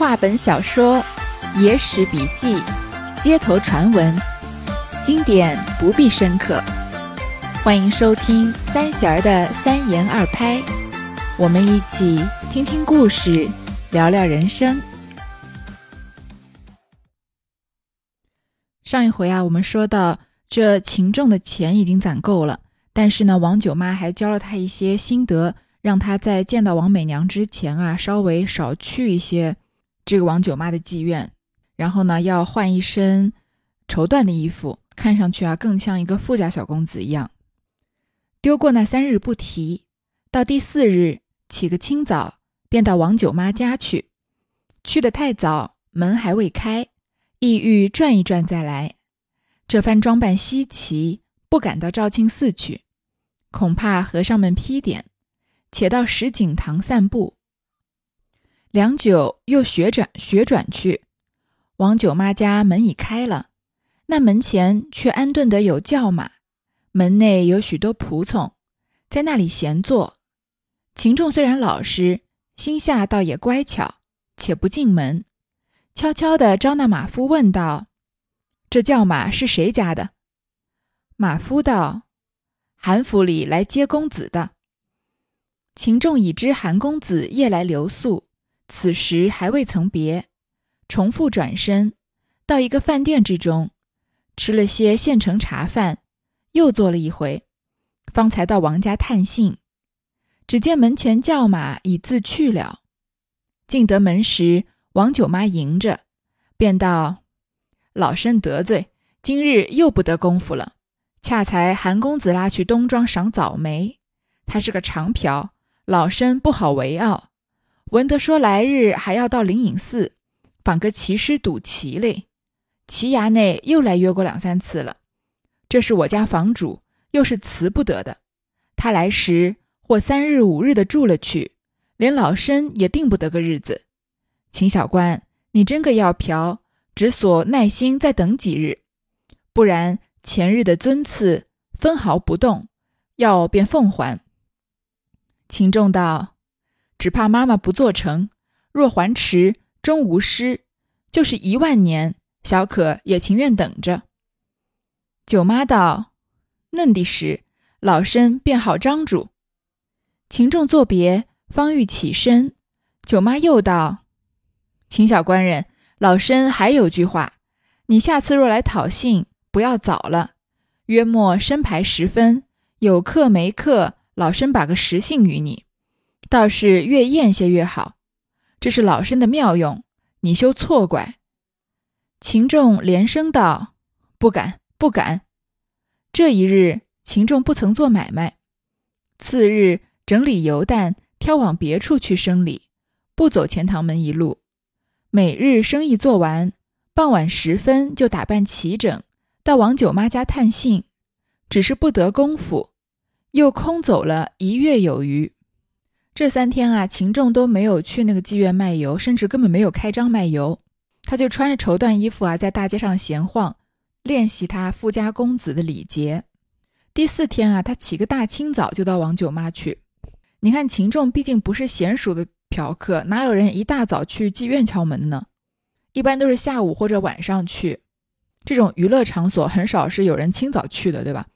话本小说、野史笔记、街头传闻，经典不必深刻。欢迎收听三弦儿的三言二拍，我们一起听听故事，聊聊人生。上一回啊，我们说到这秦仲的钱已经攒够了，但是呢，王九妈还教了他一些心得，让他在见到王美娘之前啊，稍微少去一些这个王九妈的妓院，然后呢，要换一身绸缎的衣服，看上去啊，更像一个富家小公子一样。丢过那三日不提，到第四日起个清早，便到王九妈家去。去的太早，门还未开，意欲转一转再来。这番装扮稀奇，不敢到肇庆寺去，恐怕和尚们批点，且到石井堂散步。良久，又学转学转去，王九妈家门已开了，那门前却安顿得有轿马。门内有许多仆从，在那里闲坐。秦仲虽然老实，心下倒也乖巧，且不进门，悄悄地招那马夫问道：“这轿马是谁家的？”马夫道：“韩府里来接公子的。”秦仲已知韩公子夜来留宿，此时还未曾别，重复转身，到一个饭店之中，吃了些现成茶饭。又坐了一回，方才到王家探信。只见门前轿马已自去了。进得门时，王九妈迎着，便道：“老身得罪，今日又不得功夫了。恰才韩公子拉去东庄赏早梅，他是个长瓢，老身不好为傲。文德说来日还要到灵隐寺访个奇师赌棋嘞，棋衙内又来约过两三次了。”这是我家房主，又是辞不得的。他来时或三日五日的住了去，连老身也定不得个日子。秦小官，你真个要嫖，只所耐心再等几日，不然前日的尊赐分毫不动，要便奉还。秦仲道：“只怕妈妈不做成，若还迟，终无失。就是一万年，小可也情愿等着。”九妈道：“嫩的时，老身便好张主。”秦仲作别，方欲起身，九妈又道：“秦小官人，老身还有句话，你下次若来讨信，不要早了，约莫申牌时分，有客没客，老身把个实信与你，倒是越艳些越好。这是老身的妙用，你休错怪。”秦仲连声道：“不敢。”不敢。这一日，秦仲不曾做买卖。次日，整理油担，挑往别处去生理，不走钱塘门一路。每日生意做完，傍晚时分就打扮齐整，到王九妈家探信。只是不得功夫，又空走了一月有余。这三天啊，秦仲都没有去那个妓院卖油，甚至根本没有开张卖油。他就穿着绸缎衣服啊，在大街上闲晃。练习他富家公子的礼节。第四天啊，他起个大清早就到王九妈去。你看秦仲毕竟不是娴熟的嫖客，哪有人一大早去妓院敲门的呢？一般都是下午或者晚上去。这种娱乐场所很少是有人清早去的，对吧？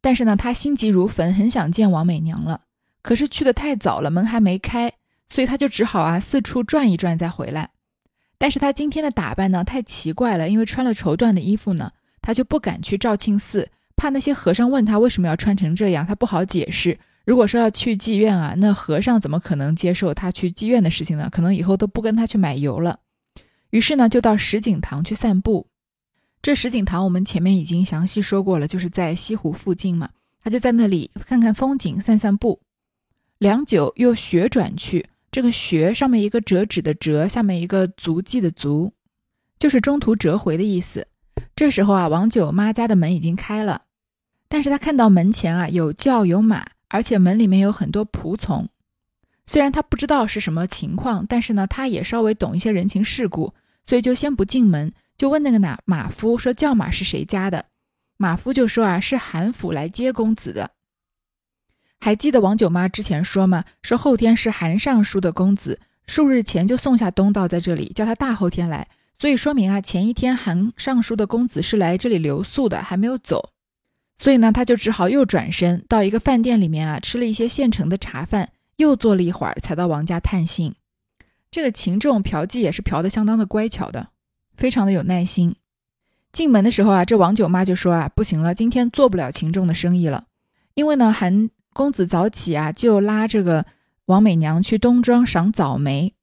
但是呢，他心急如焚，很想见王美娘了。可是去的太早了，门还没开，所以他就只好啊四处转一转再回来。但是他今天的打扮呢，太奇怪了，因为穿了绸缎的衣服呢，他就不敢去肇庆寺，怕那些和尚问他为什么要穿成这样，他不好解释。如果说要去妓院啊，那和尚怎么可能接受他去妓院的事情呢？可能以后都不跟他去买油了。于是呢，就到石井堂去散步。这石井堂我们前面已经详细说过了，就是在西湖附近嘛，他就在那里看看风景，散散步。良久，又旋转去。这个“学”上面一个折纸的“折”，下面一个足迹的“足”，就是中途折回的意思。这时候啊，王九妈家的门已经开了，但是他看到门前啊有轿有马，而且门里面有很多仆从。虽然他不知道是什么情况，但是呢，他也稍微懂一些人情世故，所以就先不进门，就问那个哪马夫说：“轿马是谁家的？”马夫就说：“啊，是韩府来接公子的。”还记得王九妈之前说吗？说后天是韩尚书的公子数日前就送下东道在这里，叫他大后天来。所以说明啊，前一天韩尚书的公子是来这里留宿的，还没有走。所以呢，他就只好又转身到一个饭店里面啊，吃了一些现成的茶饭，又坐了一会儿，才到王家探信。这个秦仲嫖妓也是嫖的相当的乖巧的，非常的有耐心。进门的时候啊，这王九妈就说啊，不行了，今天做不了秦仲的生意了，因为呢，韩公子早起啊，就拉这个王美娘去东庄赏早梅，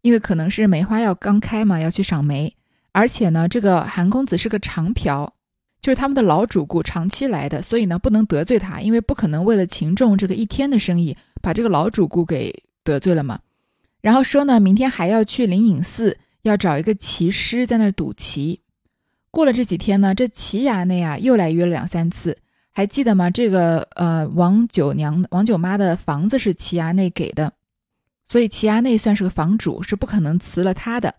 因为可能是梅花要刚开嘛，要去赏梅，而且呢，这个韩公子是个长嫖。就是他们的老主顾长期来的，所以呢不能得罪他，因为不可能为了秦仲这个一天的生意把这个老主顾给得罪了嘛。然后说呢，明天还要去灵隐寺，要找一个棋师在那儿赌棋。过了这几天呢，这齐衙内啊又来约了两三次，还记得吗？这个呃王九娘、王九妈的房子是齐衙内给的，所以齐衙内算是个房主，是不可能辞了他的。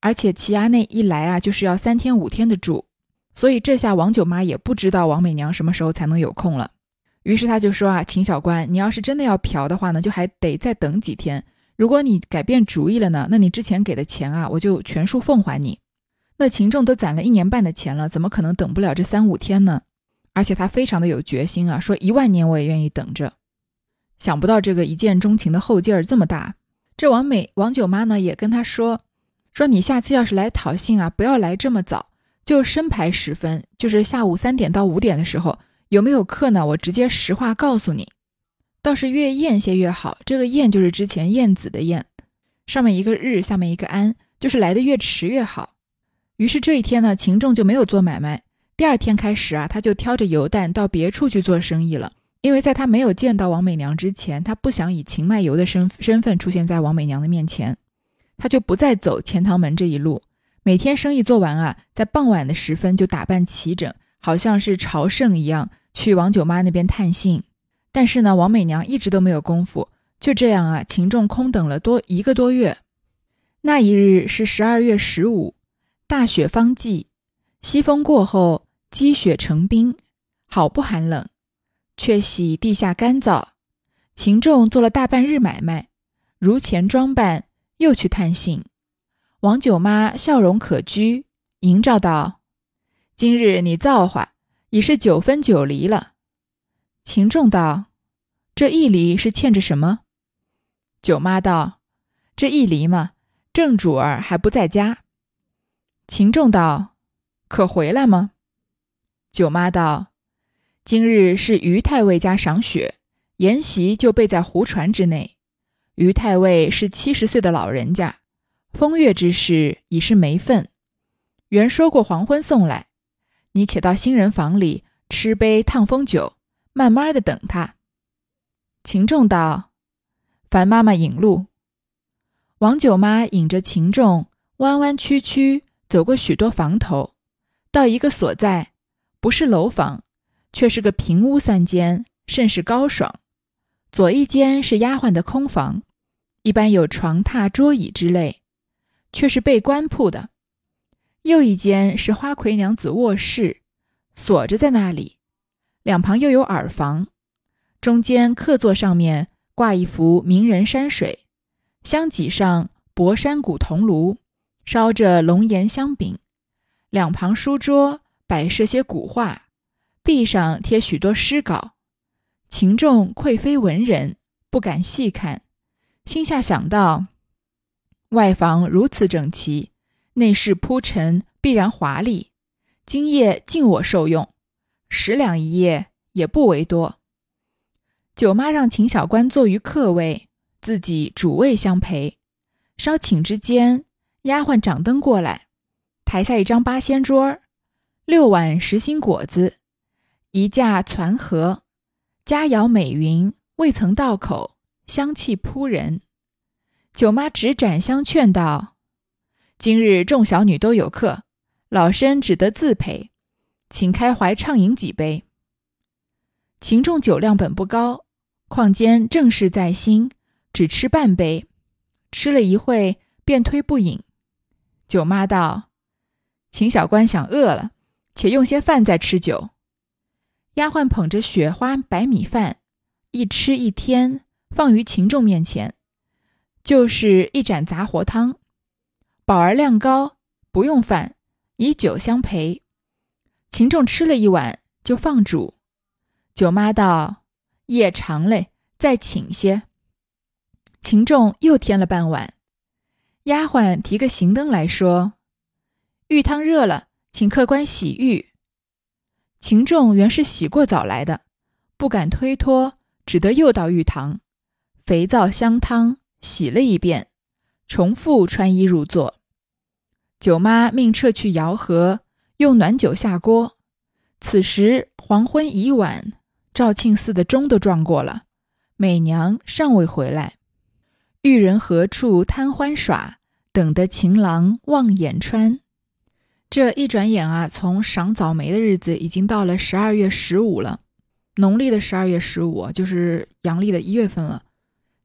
而且齐衙内一来啊，就是要三天五天的住。所以这下王九妈也不知道王美娘什么时候才能有空了，于是她就说啊，秦小官，你要是真的要嫖的话呢，就还得再等几天。如果你改变主意了呢，那你之前给的钱啊，我就全数奉还你。那秦仲都攒了一年半的钱了，怎么可能等不了这三五天呢？而且他非常的有决心啊，说一万年我也愿意等着。想不到这个一见钟情的后劲儿这么大。这王美王九妈呢也跟他说，说你下次要是来讨信啊，不要来这么早。就申牌时分，就是下午三点到五点的时候，有没有课呢？我直接实话告诉你。倒是越晏些越好。这个晏就是之前晏子的晏，上面一个日，下面一个安，就是来的越迟越好。于是这一天呢，秦仲就没有做买卖。第二天开始啊，他就挑着油担到别处去做生意了。因为在他没有见到王美娘之前，他不想以秦卖油的身身份出现在王美娘的面前，他就不再走钱塘门这一路。每天生意做完啊，在傍晚的时分就打扮齐整，好像是朝圣一样，去王九妈那边探信。但是呢，王美娘一直都没有功夫。就这样啊，秦仲空等了多一个多月。那一日是十二月十五，大雪方霁，西风过后，积雪成冰，好不寒冷，却喜地下干燥。秦仲做了大半日买卖，如前装扮，又去探信。王九妈笑容可掬，迎照道：“今日你造化，已是九分九厘了。”秦仲道：“这一厘是欠着什么？”九妈道：“这一厘嘛，正主儿还不在家。”秦仲道：“可回来吗？”九妈道：“今日是于太尉家赏雪，筵席就备在胡船之内。于太尉是七十岁的老人家。”风月之事已是没份，原说过黄昏送来，你且到新人房里吃杯烫风酒，慢慢的等他。秦仲道：“樊妈妈引路。”王九妈引着秦仲弯弯曲曲走过许多房头，到一个所在，不是楼房，却是个平屋三间，甚是高爽。左一间是丫鬟的空房，一般有床榻桌椅之类。却是被官铺的，右一间是花魁娘子卧室，锁着在那里。两旁又有耳房，中间客座上面挂一幅名人山水，香几上博山古铜炉，烧着龙岩香饼。两旁书桌摆设些古画，壁上贴许多诗稿。秦仲愧非文人，不敢细看，心下想到。外房如此整齐，内饰铺陈必然华丽。今夜尽我受用，十两一夜也不为多。九妈让秦小官坐于客位，自己主位相陪。稍寝之间，丫鬟掌灯过来，抬下一张八仙桌，六碗实心果子，一架攒盒，佳肴美云，未曾到口，香气扑人。九妈执盏相劝道：“今日众小女都有客，老身只得自陪，请开怀畅饮几杯。”秦仲酒量本不高，况兼正事在心，只吃半杯，吃了一会便推不饮。九妈道：“秦小官想饿了，且用些饭再吃酒。”丫鬟捧着雪花白米饭，一吃一添，放于秦仲面前。就是一盏杂活汤，饱而量高，不用饭，以酒相陪。秦仲吃了一碗，就放煮。九妈道：“夜长嘞，再请些。”秦仲又添了半碗。丫鬟提个行灯来说：“浴汤热了，请客官洗浴。”秦仲原是洗过澡来的，不敢推脱，只得又到浴堂，肥皂香汤洗了一遍，重复穿衣入座。九妈命撤去窑盒，用暖酒下锅。此时黄昏已晚。肇庆寺的钟都撞过了，美娘尚未回来。玉人何处贪欢耍？等得情郎望眼穿。这一转眼啊，从赏早梅的日子已经到了十二月十五了，农历的十二月十五就是阳历的一月份了。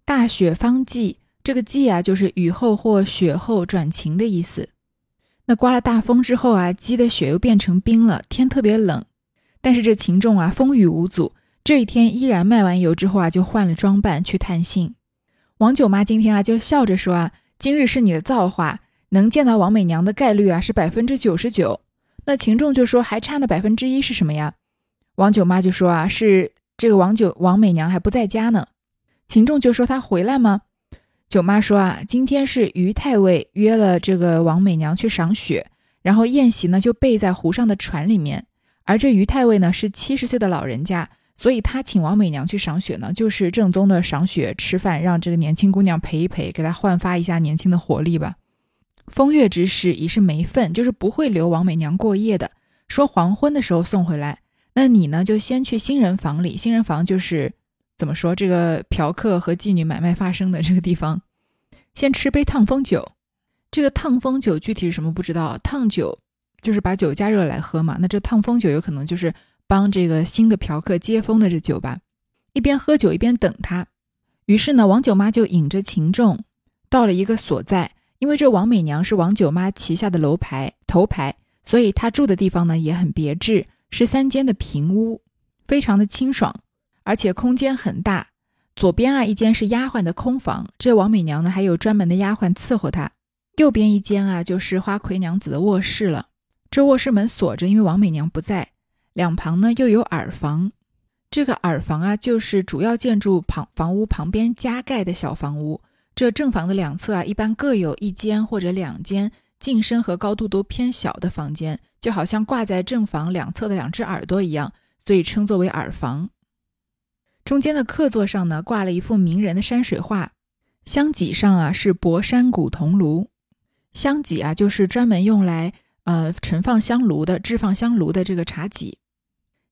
大雪方霁，这个霁啊，就是雨后或雪后转晴的意思。那刮了大风之后啊，积的雪又变成冰了，天特别冷。但是这秦仲啊，风雨无阻。这一天依然卖完油之后啊，就换了装扮去探信。王九妈今天啊就笑着说啊：“今日是你的造化，能见到王美娘的概率啊是百分之九十九。”那秦仲就说：“还差那百分之一是什么呀？”王九妈就说：“啊，是这个王九王美娘还不在家呢。”秦仲就说：“她回来吗？”九妈说：“啊，今天是于太尉约了这个王美娘去赏雪，然后宴席呢就备在湖上的船里面，而这于太尉呢是七十岁的老人家。”所以他请王美娘去赏雪呢，就是正宗的赏雪吃饭，让这个年轻姑娘陪一陪，给她焕发一下年轻的活力吧。风月之事已是没份，就是不会留王美娘过夜的。说黄昏的时候送回来，那你呢就先去新人房里，新人房就是怎么说这个嫖客和妓女买卖发生的这个地方，先吃杯烫风酒。这个烫风酒具体是什么不知道，烫酒就是把酒加热来喝嘛。那这烫风酒有可能就是。帮这个新的嫖客接风的这酒吧，一边喝酒一边等他。于是呢，王九妈就引着秦仲到了一个所在，因为这王美娘是王九妈旗下的楼牌头牌，所以她住的地方呢也很别致，是三间的平屋，非常的清爽，而且空间很大。左边啊一间是丫鬟的空房，这王美娘呢还有专门的丫鬟伺候她。右边一间啊就是花魁娘子的卧室了，这卧室门锁着，因为王美娘不在。两旁呢又有耳房，这个耳房啊就是主要建筑旁房屋旁边加盖的小房屋。这正房的两侧啊一般各有一间或者两间进深和高度都偏小的房间，就好像挂在正房两侧的两只耳朵一样，所以称作为耳房。中间的客座上呢挂了一幅名人的山水画，香几上啊是博山古铜炉，香几啊就是专门用来呃盛放香炉的、置放香炉的这个茶几。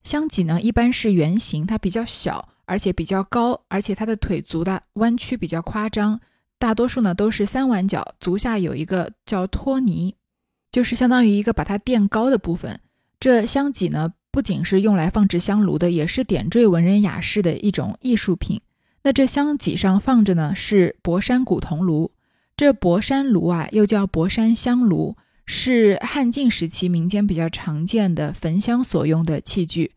香几呢，一般是圆形，它比较小，而且比较高，而且它的腿足的弯曲比较夸张。大多数呢都是三碗角，足下有一个叫托尼，就是相当于一个把它垫高的部分。这香几呢，不仅是用来放置香炉的，也是点缀文人雅士的一种艺术品。那这香几上放着呢是博山古铜炉，这博山炉啊又叫博山香炉，是汉晋时期民间比较常见的焚香所用的器具。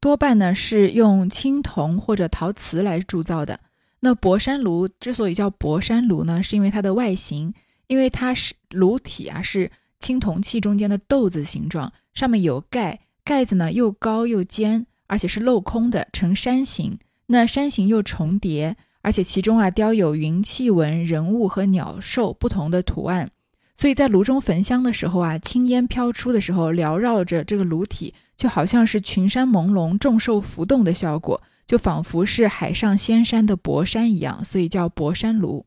多半呢是用青铜或者陶瓷来铸造的。那博山炉之所以叫博山炉呢，是因为它的外形，因为它是炉体啊是青铜器中间的豆子形状，上面有盖，盖子呢又高又尖，而且是镂空的，呈山形。那山形又重叠，而且其中啊雕有云气纹、人物和鸟兽不同的图案。所以在炉中焚香的时候啊，青烟飘出的时候，缭绕着这个炉体，就好像是群山朦胧、众兽浮动的效果，就仿佛是海上仙山的博山一样，所以叫博山炉。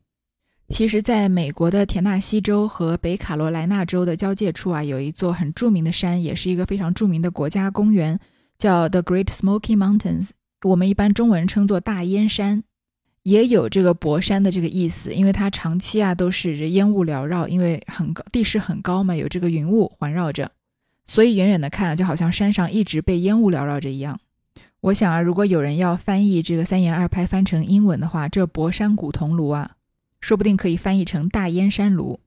其实，在美国的田纳西州和北卡罗来纳州的交界处啊，有一座很著名的山，也是一个非常著名的国家公园，叫 The Great Smoky Mountains，我们一般中文称作大烟山。也有这个博山的这个意思，因为它长期啊都是烟雾缭绕，因为很高地势很高嘛，有这个云雾环绕着，所以远远的看啊，就好像山上一直被烟雾缭绕着一样。我想啊，如果有人要翻译这个三言二拍翻成英文的话，这博山古铜炉啊，说不定可以翻译成大烟山炉。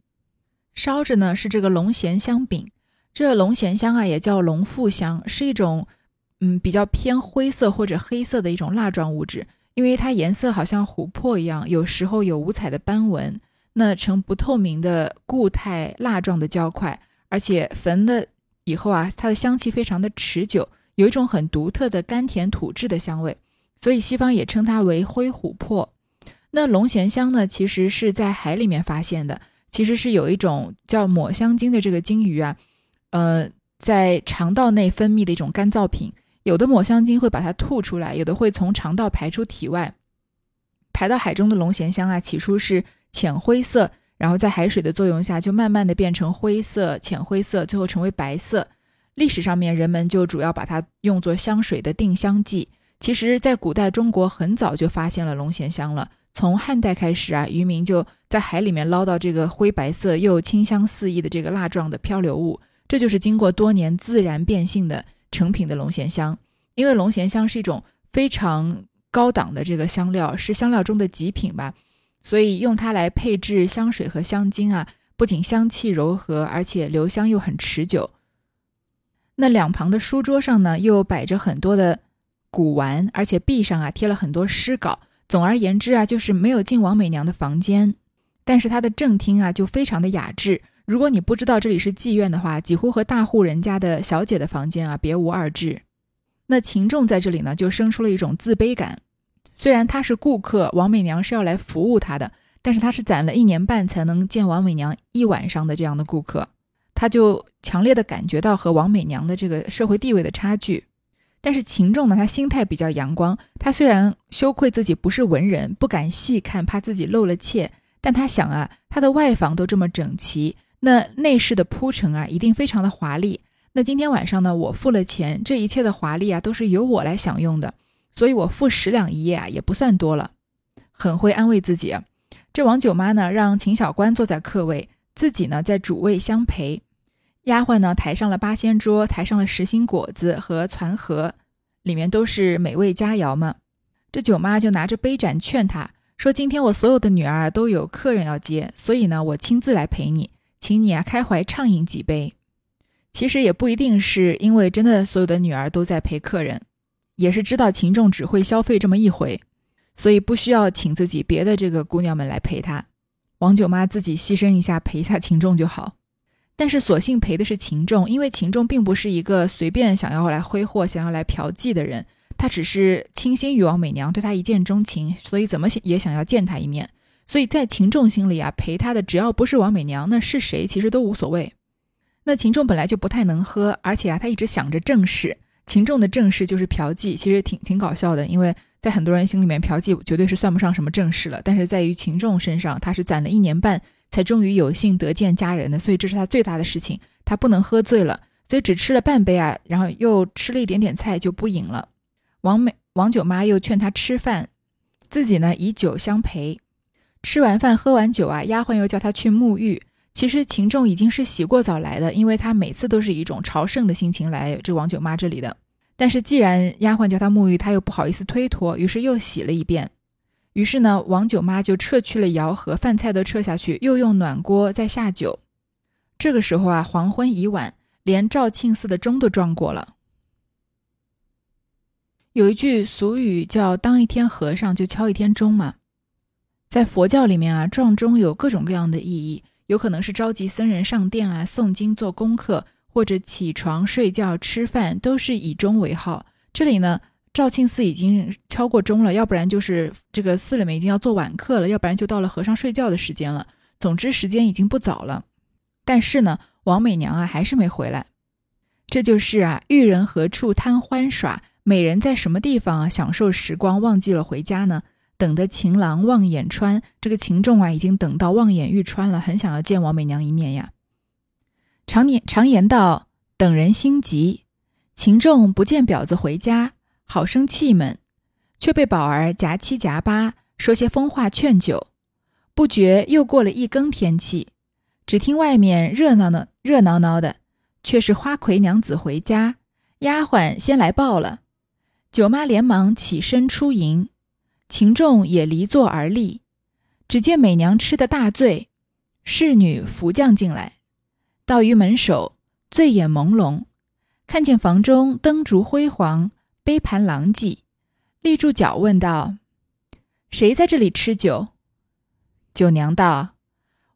烧着呢是这个龙涎香饼，这龙涎香啊也叫龙附香，是一种嗯比较偏灰色或者黑色的一种蜡状物质。因为它颜色好像琥珀一样，有时候有五彩的斑纹，那呈不透明的固态蜡状的胶块，而且焚了以后啊，它的香气非常的持久，有一种很独特的甘甜土质的香味，所以西方也称它为灰琥珀。那龙涎香呢，其实是在海里面发现的，其实是有一种叫抹香鲸的这个鲸鱼啊，呃，在肠道内分泌的一种干燥品。有的抹香鲸会把它吐出来，有的会从肠道排出体外。排到海中的龙涎香啊，起初是浅灰色，然后在海水的作用下，就慢慢的变成灰色、浅灰色，最后成为白色。历史上面人们就主要把它用作香水的定香剂。其实，在古代中国很早就发现了龙涎香了。从汉代开始啊，渔民就在海里面捞到这个灰白色又清香四溢的这个蜡状的漂流物，这就是经过多年自然变性的。成品的龙涎香，因为龙涎香是一种非常高档的这个香料，是香料中的极品吧，所以用它来配制香水和香精啊，不仅香气柔和，而且留香又很持久。那两旁的书桌上呢，又摆着很多的古玩，而且壁上啊贴了很多诗稿。总而言之啊，就是没有进王美娘的房间，但是她的正厅啊就非常的雅致。如果你不知道这里是妓院的话，几乎和大户人家的小姐的房间啊别无二致。那秦仲在这里呢，就生出了一种自卑感。虽然他是顾客，王美娘是要来服务他的，但是他是攒了一年半才能见王美娘一晚上的这样的顾客，他就强烈的感觉到和王美娘的这个社会地位的差距。但是秦仲呢，他心态比较阳光，他虽然羞愧自己不是文人，不敢细看，怕自己露了怯，但他想啊，他的外房都这么整齐。那内饰的铺陈啊，一定非常的华丽。那今天晚上呢，我付了钱，这一切的华丽啊，都是由我来享用的，所以我付十两一夜啊，也不算多了。很会安慰自己。这王九妈呢，让秦小官坐在客位，自己呢在主位相陪。丫鬟呢抬上了八仙桌，抬上了实心果子和攒盒，里面都是美味佳肴嘛。这九妈就拿着杯盏劝他说：“今天我所有的女儿都有客人要接，所以呢，我亲自来陪你。”请你啊，开怀畅饮几杯。其实也不一定是因为真的所有的女儿都在陪客人，也是知道秦仲只会消费这么一回，所以不需要请自己别的这个姑娘们来陪他。王九妈自己牺牲一下陪一下秦仲就好。但是索性陪的是秦仲，因为秦仲并不是一个随便想要来挥霍、想要来嫖妓的人，他只是倾心于王美娘，对她一见钟情，所以怎么也想要见她一面。所以在秦仲心里啊，陪他的只要不是王美娘，那是谁其实都无所谓。那秦仲本来就不太能喝，而且啊，他一直想着正事。秦仲的正事就是嫖妓，其实挺挺搞笑的，因为在很多人心里面，嫖妓绝对是算不上什么正事了。但是在于秦仲身上，他是攒了一年半才终于有幸得见佳人的，所以这是他最大的事情。他不能喝醉了，所以只吃了半杯啊，然后又吃了一点点菜就不饮了。王美王九妈又劝他吃饭，自己呢以酒相陪。吃完饭，喝完酒啊，丫鬟又叫他去沐浴。其实秦仲已经是洗过澡来的，因为他每次都是一种朝圣的心情来这王九妈这里的。但是既然丫鬟叫他沐浴，他又不好意思推脱，于是又洗了一遍。于是呢，王九妈就撤去了窑和饭菜都撤下去，又用暖锅再下酒。这个时候啊，黄昏已晚，连肇庆寺的钟都撞过了。有一句俗语叫“当一天和尚就敲一天钟”嘛。在佛教里面啊，撞钟有各种各样的意义，有可能是召集僧人上殿啊、诵经做功课，或者起床睡觉、吃饭，都是以钟为号。这里呢，肇庆寺已经敲过钟了，要不然就是这个寺里面已经要做晚课了，要不然就到了和尚睡觉的时间了。总之时间已经不早了，但是呢，王美娘啊还是没回来。这就是啊，遇人何处贪欢耍，美人在什么地方啊享受时光，忘记了回家呢？等的情郎望眼穿，这个秦仲啊，已经等到望眼欲穿了，很想要见王美娘一面呀。常年常言道，等人心急，秦仲不见婊子回家，好生气闷，却被宝儿夹七夹八，说些疯话劝酒。不觉又过了一更天气，只听外面热闹闹热闹闹的，却是花魁娘子回家，丫鬟先来报了，九妈连忙起身出迎。秦仲也离座而立，只见美娘吃的大醉，侍女扶将进来，到于门首，醉眼朦胧，看见房中灯烛辉煌，杯盘狼藉，立住脚问道：“谁在这里吃酒？”九娘道：“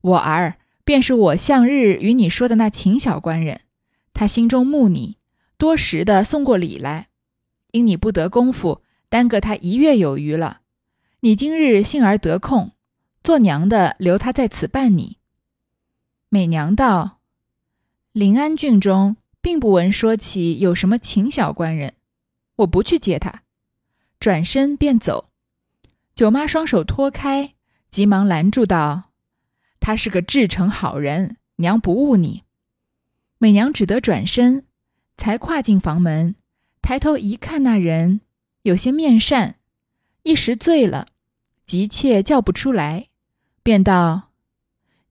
我儿，便是我向日与你说的那秦小官人。他心中慕你，多时的送过礼来，因你不得功夫，耽搁他一月有余了。你今日幸而得空，做娘的留他在此伴你。”美娘道：“临安郡中并不闻说起有什么秦小官人，我不去接他。”转身便走。九妈双手托开，急忙拦住道：“他是个至诚好人，娘不误你。”美娘只得转身，才跨进房门，抬头一看，那人有些面善，一时醉了，急切叫不出来，便道：“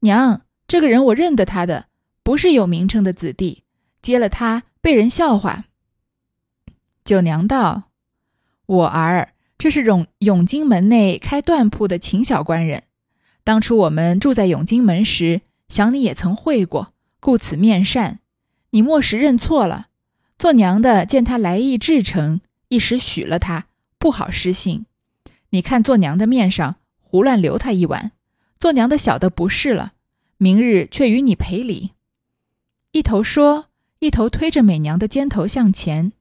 娘。”这个人我认得他的，不是有名称的子弟，接了他被人笑话。九娘道：“我儿，这是永永金门内开缎铺的秦小官人。当初我们住在永金门时，想你也曾会过，故此面善。你莫时认错了。做娘的见他来意至诚，一时许了他，不好失信。你看做娘的面上胡乱留他一晚，做娘的晓得不是了。”明日却与你赔礼。一头说，一头推着美娘的肩头向前。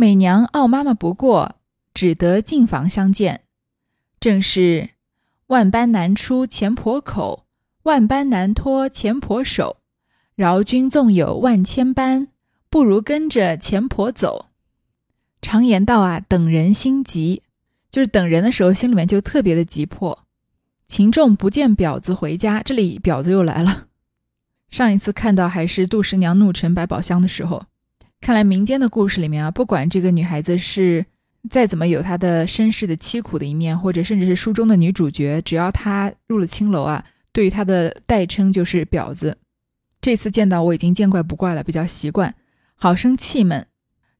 美娘傲妈妈不过，只得进房相见。正是万般难出钱婆口，万般难脱钱婆手。饶君纵有万千般，不如跟着钱婆走。常言道啊，等人心急，就是等人的时候，心里面就特别的急迫。秦仲不见婊子回家，这里婊子又来了。上一次看到还是杜十娘怒沉百宝箱的时候。看来民间的故事里面啊，不管这个女孩子是再怎么有她的身世的凄苦的一面，或者甚至是书中的女主角，只要她入了青楼啊，对于她的代称就是婊子。这次见到我已经见怪不怪了，比较习惯，好生气闷。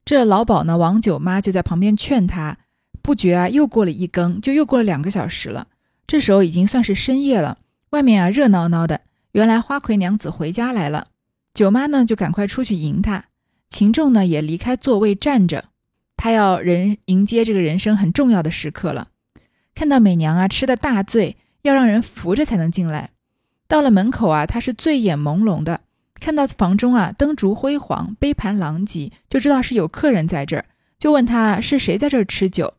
这老鸨呢，王九妈就在旁边劝她，不觉啊，又过了一更，就又过了两个小时了。这时候已经算是深夜了，外面啊热闹闹的。原来花魁娘子回家来了，九妈呢就赶快出去迎她。秦仲呢也离开座位站着，他要人迎接这个人生很重要的时刻了。看到美娘啊吃的大醉，要让人扶着才能进来。到了门口啊，他是醉眼朦胧的，看到房中啊灯烛辉煌，杯盘狼藉，就知道是有客人在这儿，就问他是谁在这儿吃酒。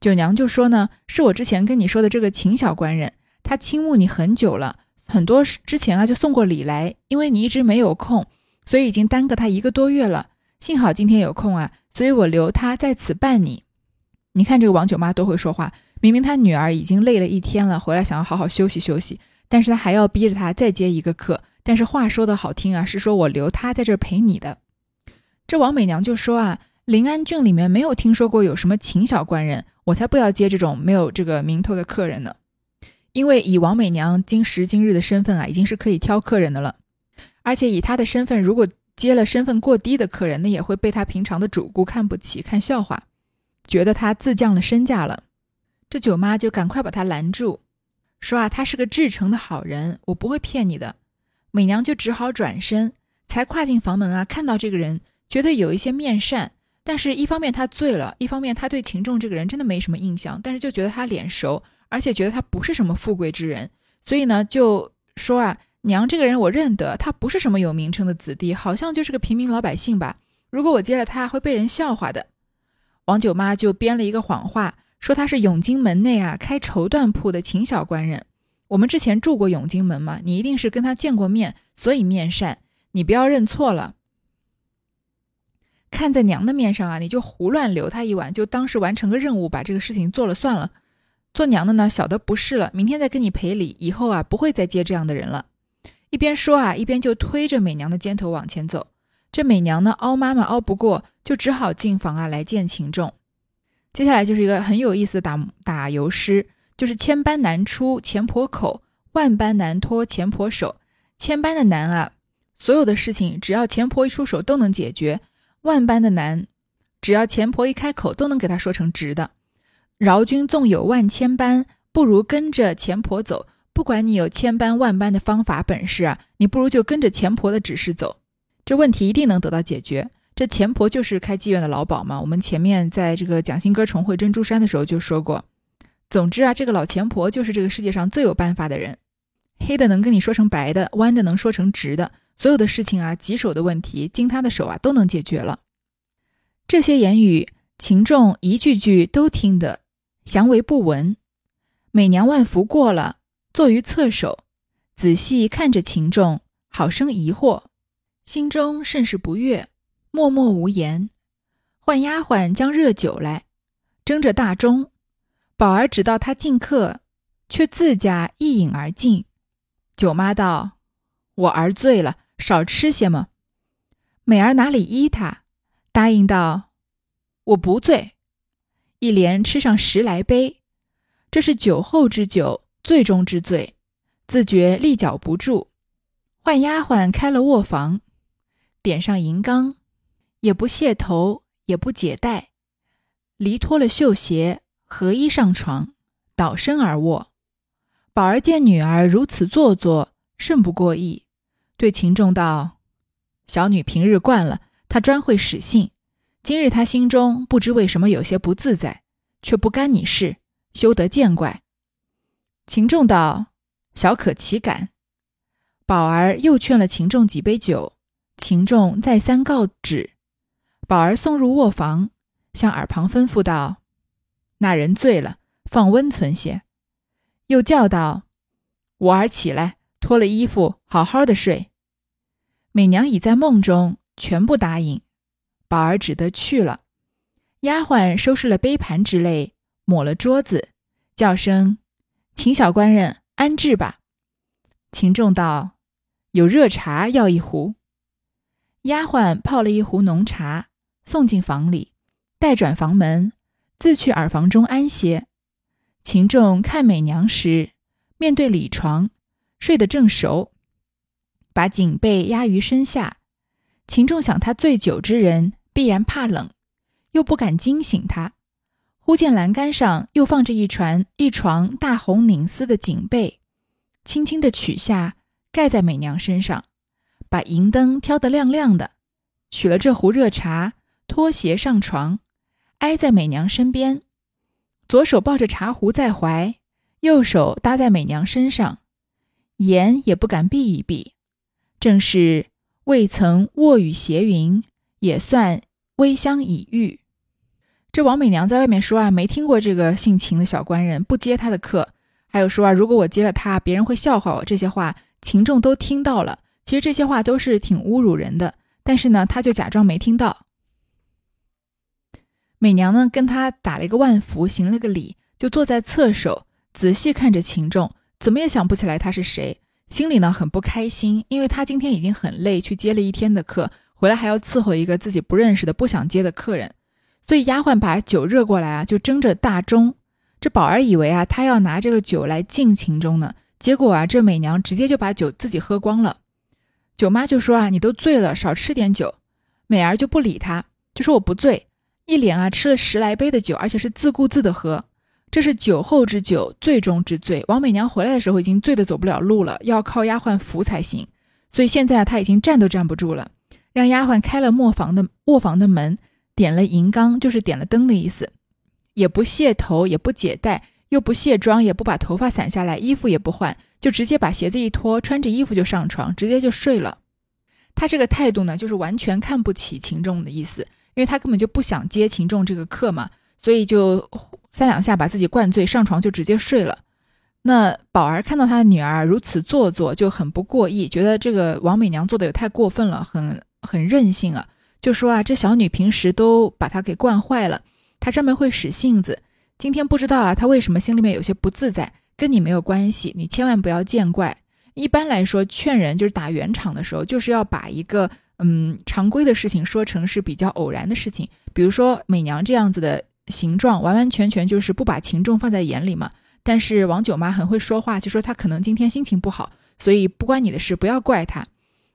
九娘就说呢，是我之前跟你说的这个秦小官人，他倾慕你很久了，很多之前啊就送过礼来，因为你一直没有空，所以已经耽搁他一个多月了。幸好今天有空啊，所以我留他在此伴你。你看这个王九妈多会说话，明明她女儿已经累了一天了，回来想要好好休息休息，但是她还要逼着她再接一个客。但是话说的好听啊，是说我留她在这儿陪你的。这王美娘就说啊，临安郡里面没有听说过有什么秦小官人。我才不要接这种没有这个名头的客人呢，因为以王美娘今时今日的身份啊，已经是可以挑客人的了。而且以她的身份，如果接了身份过低的客人，那也会被他平常的主顾看不起、看笑话，觉得他自降了身价了。这九妈就赶快把他拦住，说啊，他是个至诚的好人，我不会骗你的。美娘就只好转身，才跨进房门啊，看到这个人，觉得有一些面善。但是，一方面他醉了，一方面他对秦仲这个人真的没什么印象，但是就觉得他脸熟，而且觉得他不是什么富贵之人，所以呢，就说啊，娘这个人我认得，他不是什么有名称的子弟，好像就是个平民老百姓吧。如果我接了他，会被人笑话的。王九妈就编了一个谎话，说他是永金门内啊开绸缎铺的秦小官人。我们之前住过永金门嘛，你一定是跟他见过面，所以面善，你不要认错了。看在娘的面上啊，你就胡乱留他一晚，就当是完成个任务，把这个事情做了算了。做娘的呢，晓得不是了，明天再跟你赔礼，以后啊不会再接这样的人了。一边说啊，一边就推着美娘的肩头往前走。这美娘呢，凹妈妈凹不过，就只好进房啊来见秦仲。接下来就是一个很有意思的打打油诗，就是千般难出钱婆口，万般难脱钱婆手。千般的难啊，所有的事情只要钱婆一出手都能解决。万般的难，只要钱婆一开口，都能给他说成直的。饶君纵有万千般，不如跟着钱婆走。不管你有千般万般的方法本事啊，你不如就跟着钱婆的指示走，这问题一定能得到解决。这钱婆就是开妓院的老鸨嘛。我们前面在这个蒋新歌重会珍珠山的时候就说过，总之啊，这个老钱婆就是这个世界上最有办法的人，黑的能跟你说成白的，弯的能说成直的，所有的事情啊，棘手的问题，经她的手啊，都能解决了。这些言语，秦仲一句句都听得详为不闻。美娘万福过了，坐于侧首，仔细看着秦仲，好生疑惑，心中甚是不悦，默默无言。唤丫鬟将热酒来，蒸着大钟。宝儿只道他进客，却自家一饮而尽。九妈道：“我儿醉了，少吃些么？”美儿哪里依他，答应道：“我不醉。”一连吃上十来杯，这是酒后之酒，醉中之醉，自觉立脚不住。唤丫鬟开了卧房，点上银缸，也不卸头，也不解带，离脱了绣鞋。合衣上床，倒身而卧。宝儿见女儿如此做作，甚不过意，对秦仲道：“小女平日惯了，她专会使性。今日她心中不知为什么有些不自在，却不干你事，休得见怪。”秦仲道：“小可岂敢？”宝儿又劝了秦仲几杯酒，秦仲再三告止。宝儿送入卧房，向耳旁吩咐道。那人醉了，放温存些，又叫道：“我儿起来，脱了衣服，好好的睡。”美娘已在梦中，全部答应。宝儿只得去了。丫鬟收拾了杯盘之类，抹了桌子，叫声：“请小官人安置吧。”秦仲道：“有热茶要一壶。”丫鬟泡了一壶浓茶，送进房里，待转房门。自去耳房中安歇。秦仲看美娘时，面对里床，睡得正熟，把锦被压于身下。秦仲想，他醉酒之人必然怕冷，又不敢惊醒他。忽见栏杆上又放着一船一床大红拧丝的锦被，轻轻地取下，盖在美娘身上，把银灯挑得亮亮的，取了这壶热茶，脱鞋上床。挨在美娘身边，左手抱着茶壶在怀，右手搭在美娘身上，眼也不敢闭一闭。正是未曾卧雨斜云，也算微香已遇。这王美娘在外面说啊，没听过这个姓秦的小官人不接她的客，还有说啊，如果我接了他，别人会笑话我。这些话秦仲都听到了。其实这些话都是挺侮辱人的，但是呢，他就假装没听到。美娘呢，跟他打了一个万福，行了个礼，就坐在侧首，仔细看着秦仲，怎么也想不起来他是谁，心里呢很不开心，因为他今天已经很累，去接了一天的客，回来还要伺候一个自己不认识的、不想接的客人，所以丫鬟把酒热过来啊，就争着大钟。这宝儿以为啊，他要拿这个酒来敬秦钟呢，结果啊，这美娘直接就把酒自己喝光了。酒妈就说啊，你都醉了，少吃点酒。美儿就不理他，就说我不醉。一连啊吃了十来杯的酒，而且是自顾自的喝，这是酒后之酒，醉中之醉。王美娘回来的时候已经醉得走不了路了，要靠丫鬟扶才行。所以现在啊，她已经站都站不住了，让丫鬟开了磨房的卧房的门，点了银缸，就是点了灯的意思，也不卸头，也不解带，又不卸妆，也不把头发散下来，衣服也不换，就直接把鞋子一脱，穿着衣服就上床，直接就睡了。他这个态度呢，就是完全看不起秦仲的意思。因为他根本就不想接秦仲这个客嘛，所以就三两下把自己灌醉，上床就直接睡了。那宝儿看到他的女儿如此做作，就很不过意，觉得这个王美娘做的也太过分了，很很任性啊，就说啊，这小女平时都把她给惯坏了，她专门会使性子，今天不知道啊，她为什么心里面有些不自在，跟你没有关系，你千万不要见怪。一般来说，劝人就是打圆场的时候，就是要把一个。嗯，常规的事情说成是比较偶然的事情，比如说美娘这样子的形状，完完全全就是不把秦仲放在眼里嘛。但是王九妈很会说话，就说她可能今天心情不好，所以不关你的事，不要怪她。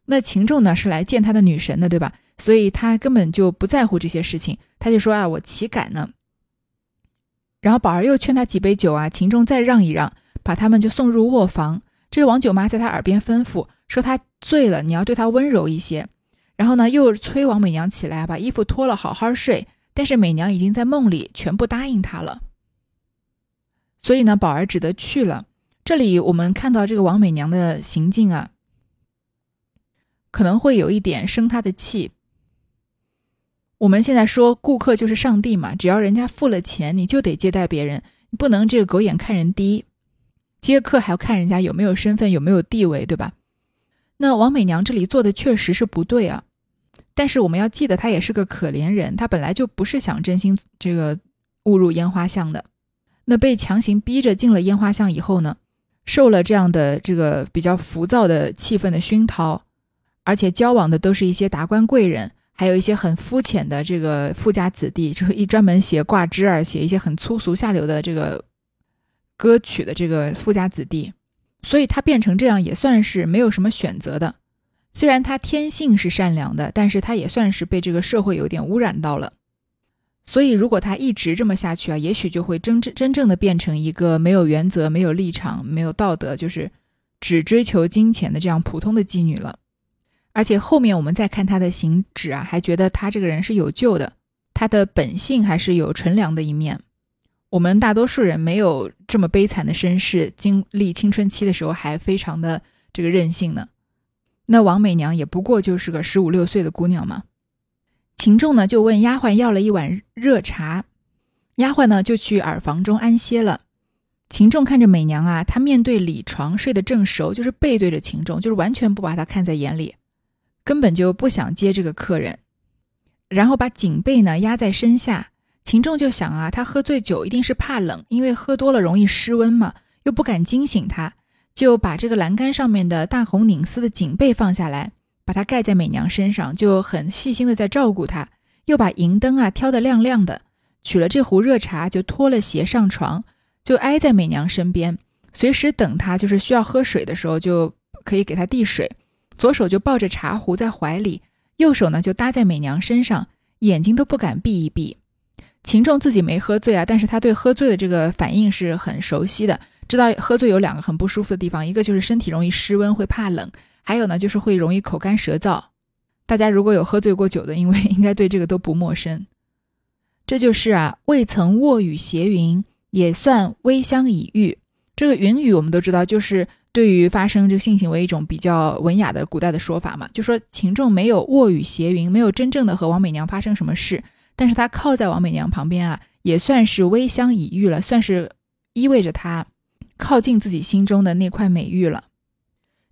那秦仲呢是来见他的女神的，对吧？所以他根本就不在乎这些事情，他就说啊，我岂敢呢？然后宝儿又劝他几杯酒啊，秦仲再让一让，把他们就送入卧房。这是王九妈在他耳边吩咐说，他醉了，你要对他温柔一些。然后呢，又催王美娘起来，把衣服脱了，好好睡。但是美娘已经在梦里全部答应他了。所以呢，宝儿只得去了。这里我们看到这个王美娘的行径啊，可能会有一点生她的气。我们现在说顾客就是上帝嘛，只要人家付了钱，你就得接待别人，不能这个狗眼看人低，接客还要看人家有没有身份、有没有地位，对吧？那王美娘这里做的确实是不对啊，但是我们要记得，她也是个可怜人，她本来就不是想真心这个误入烟花巷的。那被强行逼着进了烟花巷以后呢，受了这样的这个比较浮躁的气氛的熏陶，而且交往的都是一些达官贵人。还有一些很肤浅的这个富家子弟，就是一专门写挂枝儿、写一些很粗俗下流的这个歌曲的这个富家子弟，所以他变成这样也算是没有什么选择的。虽然他天性是善良的，但是他也算是被这个社会有点污染到了。所以如果他一直这么下去啊，也许就会真真真正的变成一个没有原则、没有立场、没有道德，就是只追求金钱的这样普通的妓女了。而且后面我们再看他的行止啊，还觉得他这个人是有救的，他的本性还是有纯良的一面。我们大多数人没有这么悲惨的身世，经历青春期的时候还非常的这个任性呢。那王美娘也不过就是个十五六岁的姑娘嘛。秦仲呢就问丫鬟要了一碗热茶，丫鬟呢就去耳房中安歇了。秦仲看着美娘啊，她面对里床睡得正熟，就是背对着秦仲，就是完全不把他看在眼里。根本就不想接这个客人，然后把颈背呢压在身下。秦仲就想啊，他喝醉酒一定是怕冷，因为喝多了容易失温嘛，又不敢惊醒他，就把这个栏杆上面的大红拧丝的颈背放下来，把它盖在美娘身上，就很细心的在照顾她。又把银灯啊挑得亮亮的，取了这壶热茶，就脱了鞋上床，就挨在美娘身边，随时等她就是需要喝水的时候，就可以给她递水。左手就抱着茶壶在怀里，右手呢就搭在美娘身上，眼睛都不敢闭一闭。秦仲自己没喝醉啊，但是他对喝醉的这个反应是很熟悉的，知道喝醉有两个很不舒服的地方，一个就是身体容易失温会怕冷，还有呢就是会容易口干舌燥。大家如果有喝醉过酒的，因为 应该对这个都不陌生。这就是啊，未曾卧雨斜云，也算微香已遇。这个云雨我们都知道，就是。对于发生这个性行为一种比较文雅的古代的说法嘛，就说秦仲没有卧雨斜云，没有真正的和王美娘发生什么事，但是他靠在王美娘旁边啊，也算是微香已遇了，算是意味着他靠近自己心中的那块美玉了。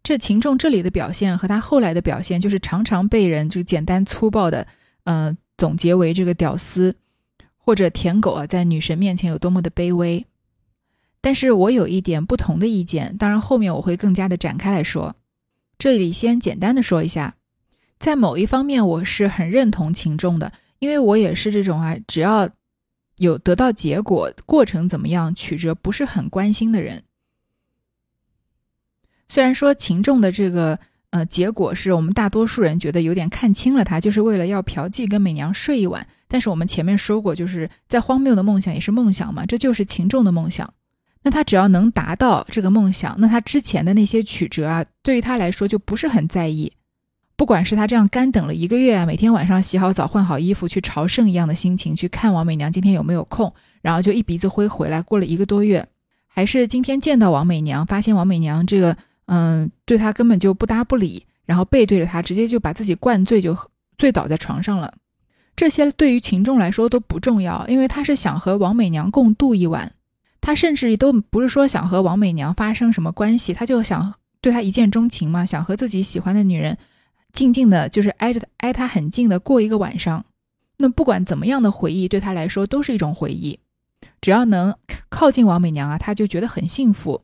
这秦仲这里的表现和他后来的表现，就是常常被人就简单粗暴的，嗯，总结为这个屌丝或者舔狗啊，在女神面前有多么的卑微。但是我有一点不同的意见，当然后面我会更加的展开来说。这里先简单的说一下，在某一方面我是很认同秦仲的，因为我也是这种啊，只要有得到结果，过程怎么样曲折不是很关心的人。虽然说秦仲的这个呃结果是我们大多数人觉得有点看清了他，就是为了要嫖妓跟美娘睡一晚，但是我们前面说过，就是在荒谬的梦想也是梦想嘛，这就是秦仲的梦想。那他只要能达到这个梦想，那他之前的那些曲折啊，对于他来说就不是很在意。不管是他这样干等了一个月啊，每天晚上洗好澡、换好衣服去朝圣一样的心情去看王美娘今天有没有空，然后就一鼻子灰回来，过了一个多月，还是今天见到王美娘，发现王美娘这个嗯对他根本就不搭不理，然后背对着他，直接就把自己灌醉，就醉倒在床上了。这些对于秦仲来说都不重要，因为他是想和王美娘共度一晚。他甚至都不是说想和王美娘发生什么关系，他就想对她一见钟情嘛，想和自己喜欢的女人静静的，就是挨着挨她很近的过一个晚上。那不管怎么样的回忆，对他来说都是一种回忆。只要能靠近王美娘啊，他就觉得很幸福。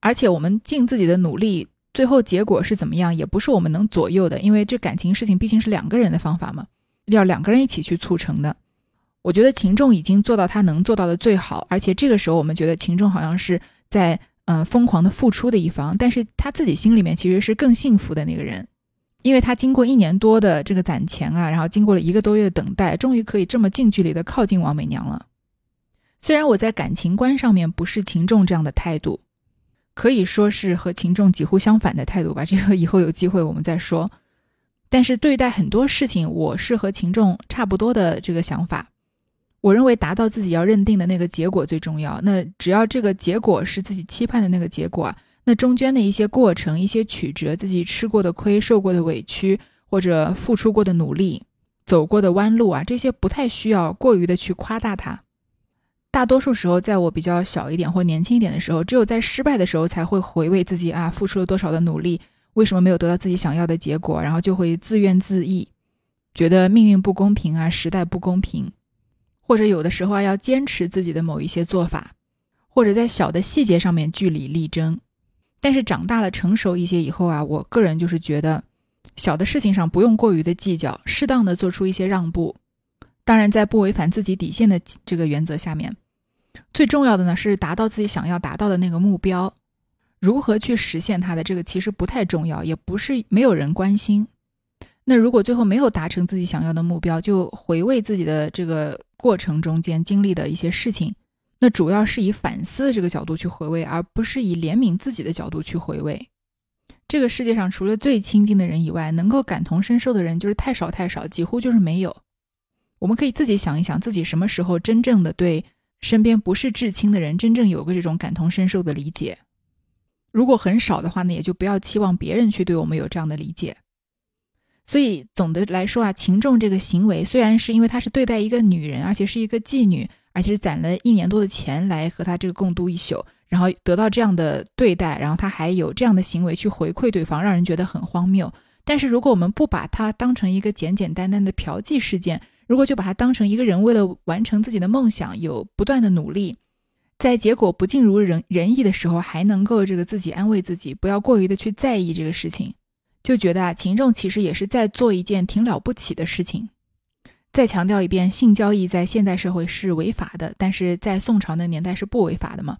而且我们尽自己的努力，最后结果是怎么样，也不是我们能左右的，因为这感情事情毕竟是两个人的方法嘛，要两个人一起去促成的。我觉得秦仲已经做到他能做到的最好，而且这个时候我们觉得秦仲好像是在嗯疯狂的付出的一方，但是他自己心里面其实是更幸福的那个人，因为他经过一年多的这个攒钱啊，然后经过了一个多月的等待，终于可以这么近距离的靠近王美娘了。虽然我在感情观上面不是秦仲这样的态度，可以说是和秦仲几乎相反的态度吧，这个以后有机会我们再说。但是对待很多事情，我是和秦仲差不多的这个想法。我认为达到自己要认定的那个结果最重要。那只要这个结果是自己期盼的那个结果，那中间的一些过程、一些曲折、自己吃过的亏、受过的委屈，或者付出过的努力、走过的弯路啊，这些不太需要过于的去夸大它。大多数时候，在我比较小一点或年轻一点的时候，只有在失败的时候才会回味自己啊付出了多少的努力，为什么没有得到自己想要的结果，然后就会自怨自艾，觉得命运不公平啊，时代不公平。或者有的时候啊，要坚持自己的某一些做法，或者在小的细节上面据理力争。但是长大了、成熟一些以后啊，我个人就是觉得，小的事情上不用过于的计较，适当的做出一些让步。当然，在不违反自己底线的这个原则下面，最重要的呢是达到自己想要达到的那个目标。如何去实现它的这个其实不太重要，也不是没有人关心。那如果最后没有达成自己想要的目标，就回味自己的这个。过程中间经历的一些事情，那主要是以反思的这个角度去回味，而不是以怜悯自己的角度去回味。这个世界上除了最亲近的人以外，能够感同身受的人就是太少太少，几乎就是没有。我们可以自己想一想，自己什么时候真正的对身边不是至亲的人，真正有个这种感同身受的理解。如果很少的话呢，也就不要期望别人去对我们有这样的理解。所以总的来说啊，秦仲这个行为虽然是因为他是对待一个女人，而且是一个妓女，而且是攒了一年多的钱来和他这个共度一宿，然后得到这样的对待，然后他还有这样的行为去回馈对方，让人觉得很荒谬。但是如果我们不把它当成一个简简单单的嫖妓事件，如果就把它当成一个人为了完成自己的梦想有不断的努力，在结果不尽如人人意的时候，还能够这个自己安慰自己，不要过于的去在意这个事情。就觉得啊，秦仲其实也是在做一件挺了不起的事情。再强调一遍，性交易在现代社会是违法的，但是在宋朝那年代是不违法的嘛。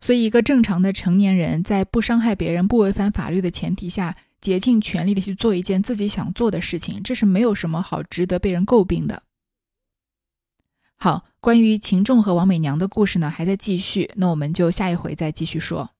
所以，一个正常的成年人在不伤害别人、不违反法律的前提下，竭尽全力的去做一件自己想做的事情，这是没有什么好值得被人诟病的。好，关于秦仲和王美娘的故事呢，还在继续，那我们就下一回再继续说。